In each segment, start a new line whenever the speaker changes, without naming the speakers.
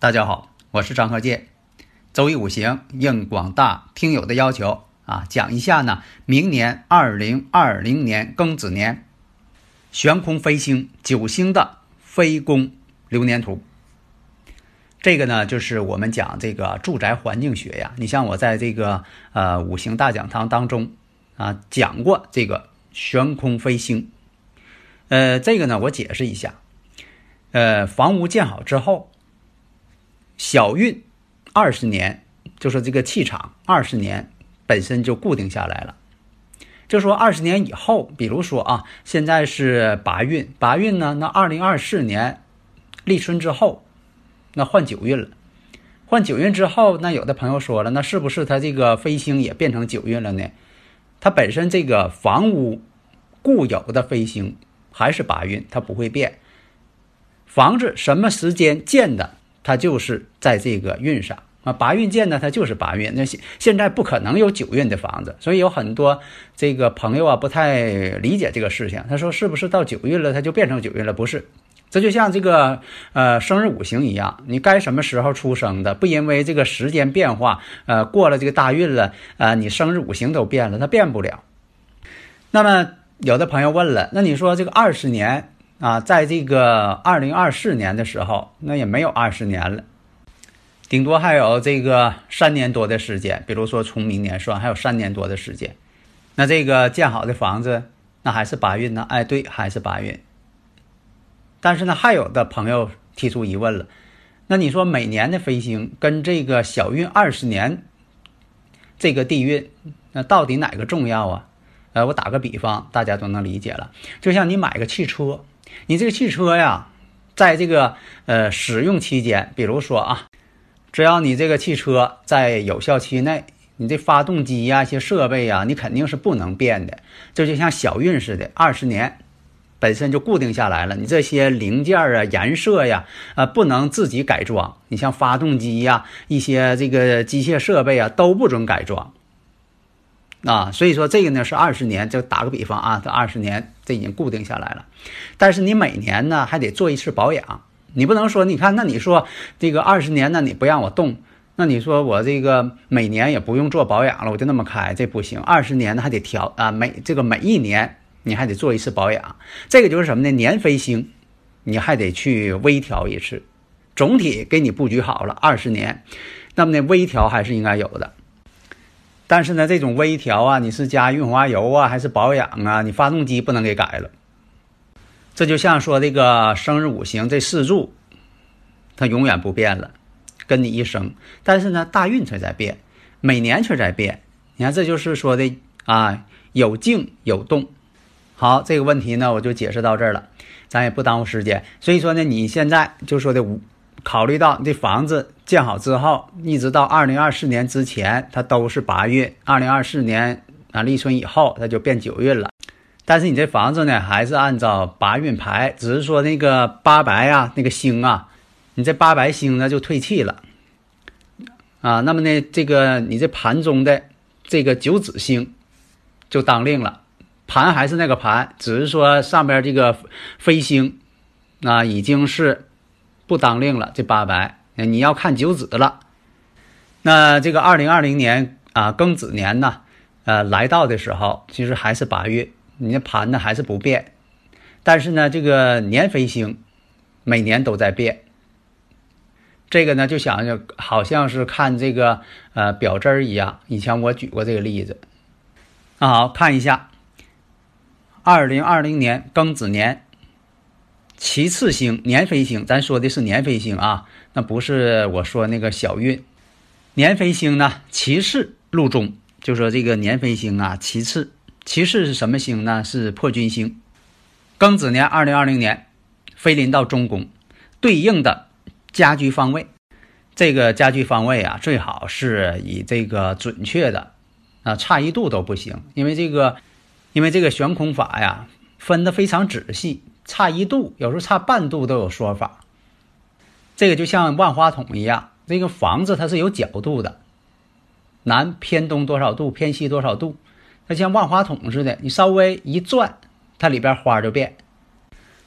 大家好，我是张鹤剑。周易五行应广大听友的要求啊，讲一下呢，明年二零二零年庚子年悬空飞星九星的飞宫流年图。这个呢，就是我们讲这个住宅环境学呀。你像我在这个呃五行大讲堂当中啊讲过这个悬空飞星。呃，这个呢，我解释一下。呃，房屋建好之后。小运二十年，就说这个气场二十年本身就固定下来了。就说二十年以后，比如说啊，现在是八运，八运呢，那二零二四年立春之后，那换九运了。换九运之后，那有的朋友说了，那是不是它这个飞星也变成九运了呢？它本身这个房屋固有的飞星还是八运，它不会变。房子什么时间建的？它就是在这个运上啊，八运建呢，它就是八运。那现现在不可能有九运的房子，所以有很多这个朋友啊不太理解这个事情。他说是不是到九运了，它就变成九运了？不是，这就像这个呃生日五行一样，你该什么时候出生的，不因为这个时间变化，呃过了这个大运了，呃你生日五行都变了，它变不了。那么有的朋友问了，那你说这个二十年？啊，在这个二零二四年的时候，那也没有二十年了，顶多还有这个三年多的时间。比如说从明年算，还有三年多的时间。那这个建好的房子，那还是八运呢？哎，对，还是八运。但是呢，还有的朋友提出疑问了，那你说每年的飞星跟这个小运二十年这个地运，那到底哪个重要啊？呃，我打个比方，大家都能理解了。就像你买个汽车。你这个汽车呀，在这个呃使用期间，比如说啊，只要你这个汽车在有效期内，你这发动机呀、一些设备呀，你肯定是不能变的。这就像小运似的，二十年本身就固定下来了。你这些零件啊、颜色呀，呃，不能自己改装。你像发动机呀、一些这个机械设备啊，都不准改装。啊，所以说这个呢是二十年，就打个比方啊，这二十年这已经固定下来了，但是你每年呢还得做一次保养，你不能说你看那你说这个二十年呢你不让我动，那你说我这个每年也不用做保养了，我就那么开，这不行，二十年呢还得调啊，每这个每一年你还得做一次保养，这个就是什么呢？年飞星你还得去微调一次，总体给你布局好了二十年，那么呢微调还是应该有的。但是呢，这种微调啊，你是加润滑油啊，还是保养啊？你发动机不能给改了。这就像说这个生日五行这四柱，它永远不变了，跟你一生。但是呢，大运却在变，每年却在变。你看，这就是说的啊，有静有动。好，这个问题呢，我就解释到这儿了，咱也不耽误时间。所以说呢，你现在就说的五。考虑到这房子建好之后，一直到二零二四年之前，它都是八运。二零二四年啊立春以后，它就变九运了。但是你这房子呢，还是按照八运排，只是说那个八白啊，那个星啊，你这八白星呢就退气了啊。那么呢，这个你这盘中的这个九子星就当令了，盘还是那个盘，只是说上边这个飞星啊已经是。不当令了，这八白，你要看九子了。那这个二零二零年啊，庚子年呢，呃，来到的时候，其实还是八月，你的盘呢还是不变。但是呢，这个年飞星每年都在变。这个呢，就想想好像是看这个呃表针一样。以前我举过这个例子。那好看一下，二零二零年庚子年。其次星年飞星，咱说的是年飞星啊，那不是我说那个小运。年飞星呢，其次入中，就说这个年飞星啊，其次，其次是什么星呢？是破军星。庚子年二零二零年，飞临到中宫，对应的家居方位，这个家居方位啊，最好是以这个准确的，啊，差一度都不行，因为这个，因为这个悬空法呀，分的非常仔细，差一度，有时候差半度都有说法。这个就像万花筒一样，这个房子它是有角度的，南偏东多少度，偏西多少度，它像万花筒似的，你稍微一转。它里边花就变，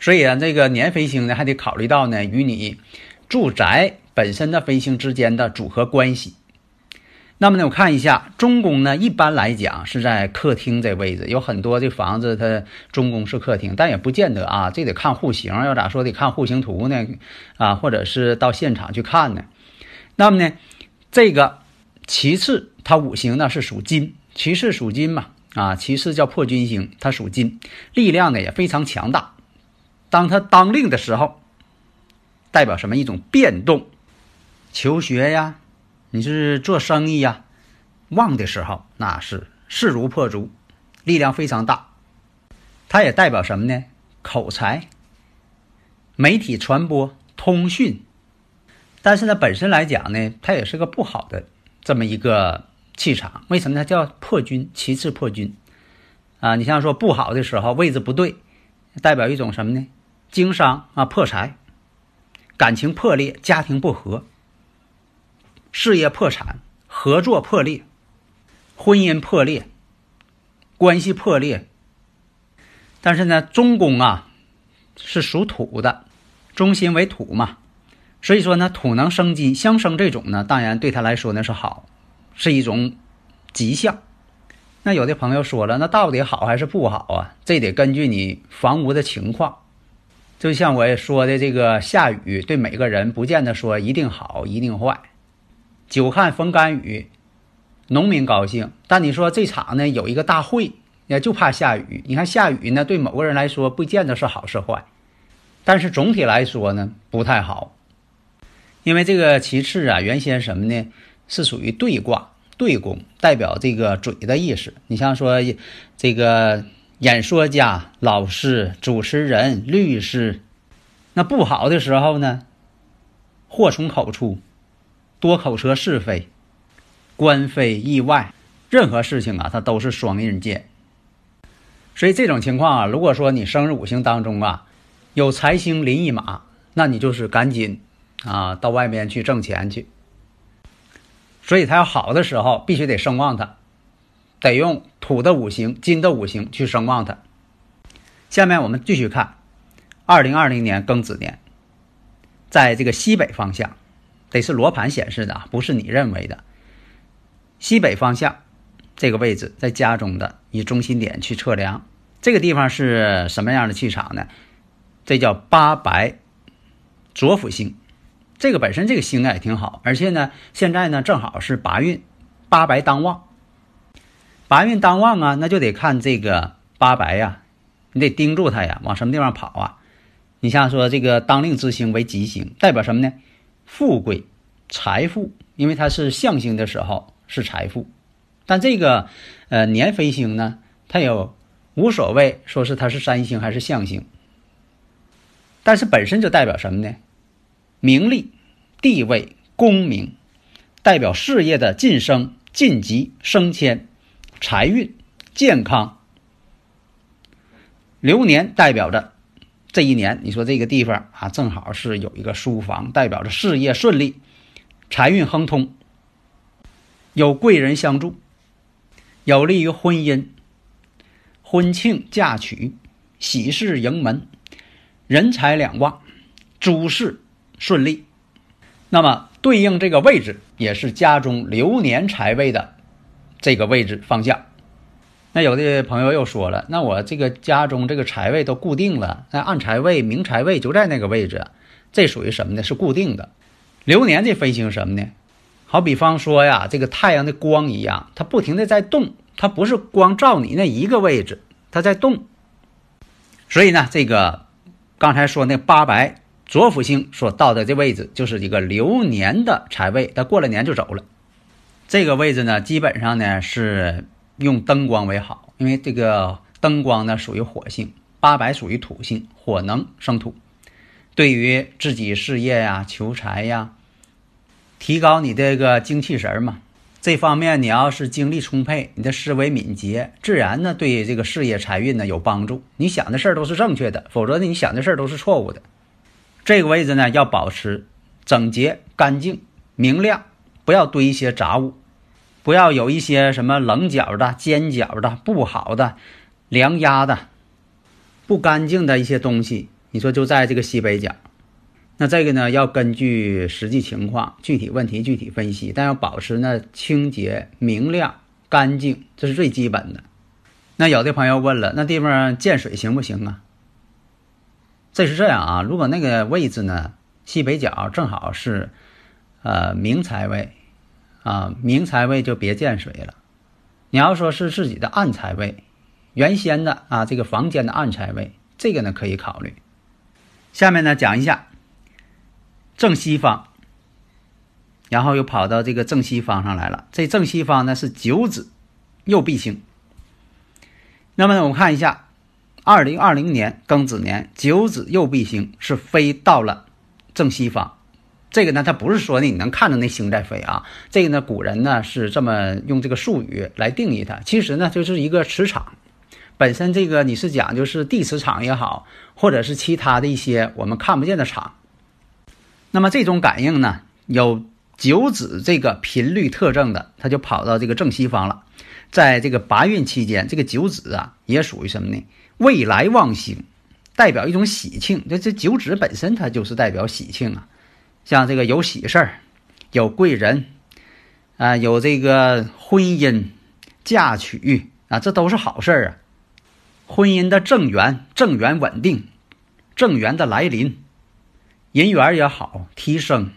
所以啊，这个年飞星呢，还得考虑到呢与你住宅本身的飞星之间的组合关系。那么呢，我看一下中宫呢，一般来讲是在客厅这位置，有很多的房子它中宫是客厅，但也不见得啊，这得看户型。要咋说得看户型图呢？啊，或者是到现场去看呢？那么呢，这个其次它五行呢是属金，其次属金嘛。啊，其次叫破军星，它属金，力量呢也非常强大。当它当令的时候，代表什么？一种变动。求学呀，你是做生意呀，旺的时候那是势如破竹，力量非常大。它也代表什么呢？口才、媒体传播、通讯。但是呢，本身来讲呢，它也是个不好的这么一个。气场为什么它叫破军？其次破军啊，你像说不好的时候位置不对，代表一种什么呢？经商啊破财，感情破裂，家庭不和，事业破产，合作破裂，婚姻破裂，关系破裂。但是呢，中宫啊是属土的，中心为土嘛，所以说呢，土能生金，相生这种呢，当然对他来说呢是好。是一种吉象。那有的朋友说了，那到底好还是不好啊？这得根据你房屋的情况。就像我说的，这个下雨对每个人不见得说一定好，一定坏。久旱逢甘雨，农民高兴。但你说这场呢有一个大会，也就怕下雨。你看下雨呢，对某个人来说不见得是好是坏，但是总体来说呢不太好。因为这个其次啊，原先什么呢？是属于对卦对宫，代表这个嘴的意思。你像说这个演说家、老师、主持人、律师，那不好的时候呢，祸从口出，多口舌是非，官非意外，任何事情啊，它都是双刃剑。所以这种情况啊，如果说你生日五行当中啊有财星临一马，那你就是赶紧啊到外面去挣钱去。所以它要好的时候，必须得声旺它，得用土的五行、金的五行去声旺它。下面我们继续看，二零二零年庚子年，在这个西北方向，得是罗盘显示的，不是你认为的。西北方向这个位置，在家中的以中心点去测量，这个地方是什么样的气场呢？这叫八白左辅星。这个本身这个星啊也挺好，而且呢，现在呢正好是八运，八白当旺。八运当旺啊，那就得看这个八白呀，你得盯住它呀，往什么地方跑啊？你像说这个当令之星为吉星，代表什么呢？富贵、财富，因为它是象星的时候是财富。但这个呃年飞星呢，它有无所谓，说是它是三星还是象星，但是本身就代表什么呢？名利、地位、功名，代表事业的晋升、晋级、升迁；财运、健康。流年代表着这一年，你说这个地方啊，正好是有一个书房，代表着事业顺利、财运亨通，有贵人相助，有利于婚姻、婚庆嫁娶、喜事迎门、人财两旺、诸事。顺利，那么对应这个位置也是家中流年财位的这个位置方向。那有的朋友又说了，那我这个家中这个财位都固定了，那暗财位、明财位就在那个位置，这属于什么呢？是固定的。流年这飞行什么呢？好比方说呀，这个太阳的光一样，它不停的在动，它不是光照你那一个位置，它在动。所以呢，这个刚才说那八白。左辅星所到的这位置就是一个流年的财位，它过了年就走了。这个位置呢，基本上呢是用灯光为好，因为这个灯光呢属于火性，八白属于土性，火能生土。对于自己事业呀、求财呀，提高你这个精气神嘛，这方面你要是精力充沛，你的思维敏捷，自然呢对这个事业财运呢有帮助。你想的事儿都是正确的，否则呢你想的事儿都是错误的。这个位置呢要保持整洁、干净、明亮，不要堆一些杂物，不要有一些什么棱角的、尖角的、不好的、梁压的、不干净的一些东西。你说就在这个西北角，那这个呢要根据实际情况、具体问题具体分析，但要保持呢清洁、明亮、干净，这是最基本的。那有的朋友问了，那地方见水行不行啊？这是这样啊，如果那个位置呢西北角正好是呃明财位啊，明财位就别见水了。你要说是自己的暗财位，原先的啊这个房间的暗财位，这个呢可以考虑。下面呢讲一下正西方，然后又跑到这个正西方上来了。这正西方呢是九子右弼星。那么呢，我们看一下，二零二零年庚子年九子右弼星是飞到了正西方。这个呢，它不是说呢你能看着那星在飞啊。这个呢，古人呢是这么用这个术语来定义它。其实呢，就是一个磁场。本身这个你是讲就是地磁场也好，或者是其他的一些我们看不见的场，那么这种感应呢，有九子这个频率特征的，它就跑到这个正西方了。在这个八运期间，这个九子啊也属于什么呢？未来旺星，代表一种喜庆。这这九子本身它就是代表喜庆啊，像这个有喜事儿，有贵人，啊，有这个婚姻、嫁娶啊，这都是好事儿啊。婚姻的正缘，正缘稳定，正缘的来临，人缘也好，提升，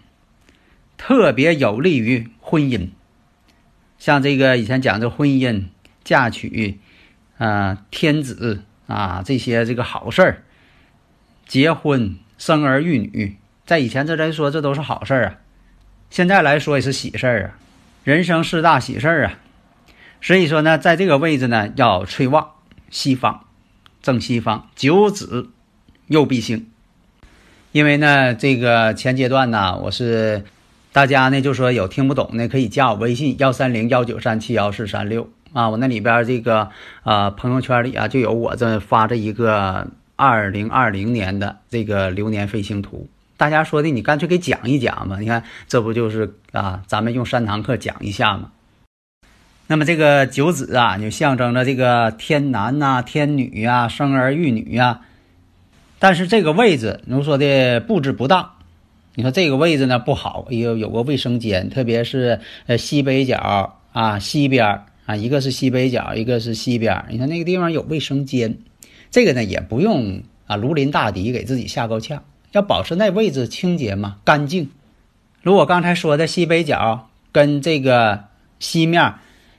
特别有利于婚姻。像这个以前讲的婚姻、嫁娶，啊，天子啊，这些这个好事儿，结婚、生儿育女，在以前这来说，这都是好事儿啊。现在来说也是喜事儿啊，人生四大喜事儿啊。所以说呢，在这个位置呢，要催旺。西方，正西方九子右弼星，因为呢，这个前阶段呢，我是大家呢就说有听不懂的可以加我微信幺三零幺九三七幺四三六。啊，我那里边这个啊朋友圈里啊就有我这发这一个二零二零年的这个流年飞星图，大家说的你干脆给讲一讲嘛，你看这不就是啊，咱们用三堂课讲一下嘛。那么这个九子啊，就象征着这个天男呐、天女呀、生儿育女呀。但是这个位置，如说的布置不当，你说这个位置呢不好，有有个卫生间，特别是呃西北角啊、西边啊，一个是西北角，一个是西边。你看那个地方有卫生间，这个呢也不用啊如临大敌给自己吓够呛，要保持那位置清洁嘛、干净。如果刚才说的西北角跟这个西面。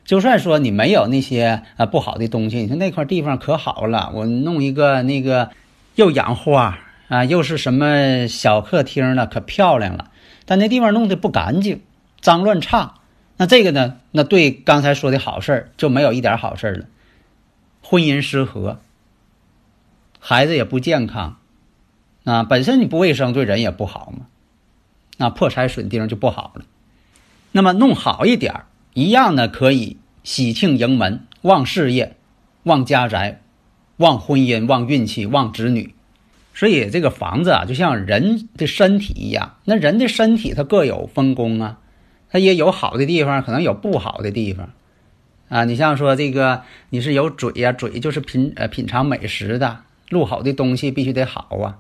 就算说你没有那些呃不好的东西，你说那块地方可好了，我弄一个那个又养花啊，又是什么小客厅了，可漂亮了。但那地方弄得不干净，脏乱差，那这个呢，那对刚才说的好事儿就没有一点好事了。婚姻失和，孩子也不健康，啊，本身你不卫生，对人也不好嘛，那破财损丁就不好了。那么弄好一点儿。一样呢，可以喜庆迎门，旺事业，旺家宅，旺婚姻，旺运气，旺子女。所以这个房子啊，就像人的身体一样，那人的身体它各有分工啊，它也有好的地方，可能有不好的地方啊。你像说这个，你是有嘴呀，嘴就是品呃品尝美食的，录好的东西必须得好啊。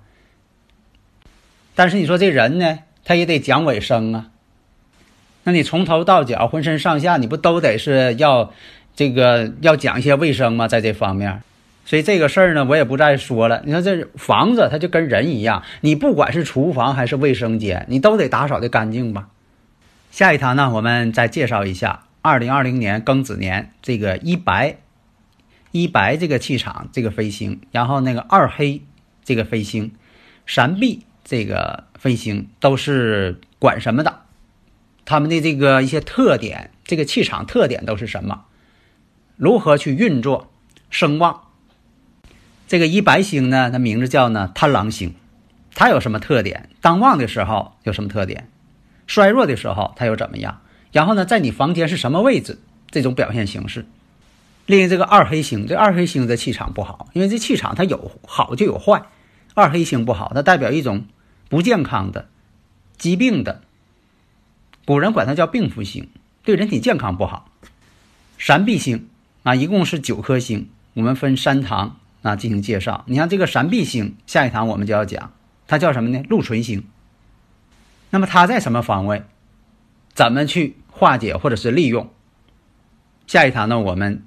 但是你说这人呢，他也得讲卫生啊。那你从头到脚，浑身上下，你不都得是要这个要讲一些卫生吗？在这方面，所以这个事儿呢，我也不再说了。你说这房子，它就跟人一样，你不管是厨房还是卫生间，你都得打扫的干净吧。下一堂呢，我们再介绍一下二零二零年庚子年这个一白一白这个气场这个飞星，然后那个二黑这个飞星，闪避这个飞星都是管什么的？他们的这个一些特点，这个气场特点都是什么？如何去运作声望？这个一白星呢，它名字叫呢贪狼星，它有什么特点？当旺的时候有什么特点？衰弱的时候它又怎么样？然后呢，在你房间是什么位置？这种表现形式。另一这个二黑星，这二黑星的气场不好，因为这气场它有好就有坏。二黑星不好，它代表一种不健康的、疾病的。古人管它叫病符星，对人体健康不好。闪弼星啊，一共是九颗星，我们分三堂啊进行介绍。你像这个闪弼星，下一堂我们就要讲，它叫什么呢？禄存星。那么它在什么方位？怎么去化解或者是利用？下一堂呢，我们。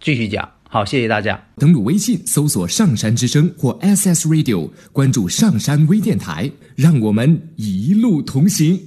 继续讲，好，谢谢大家。
登录微信，搜索“上山之声”或 “SS Radio”，关注“上山微电台”，让我们一路同行。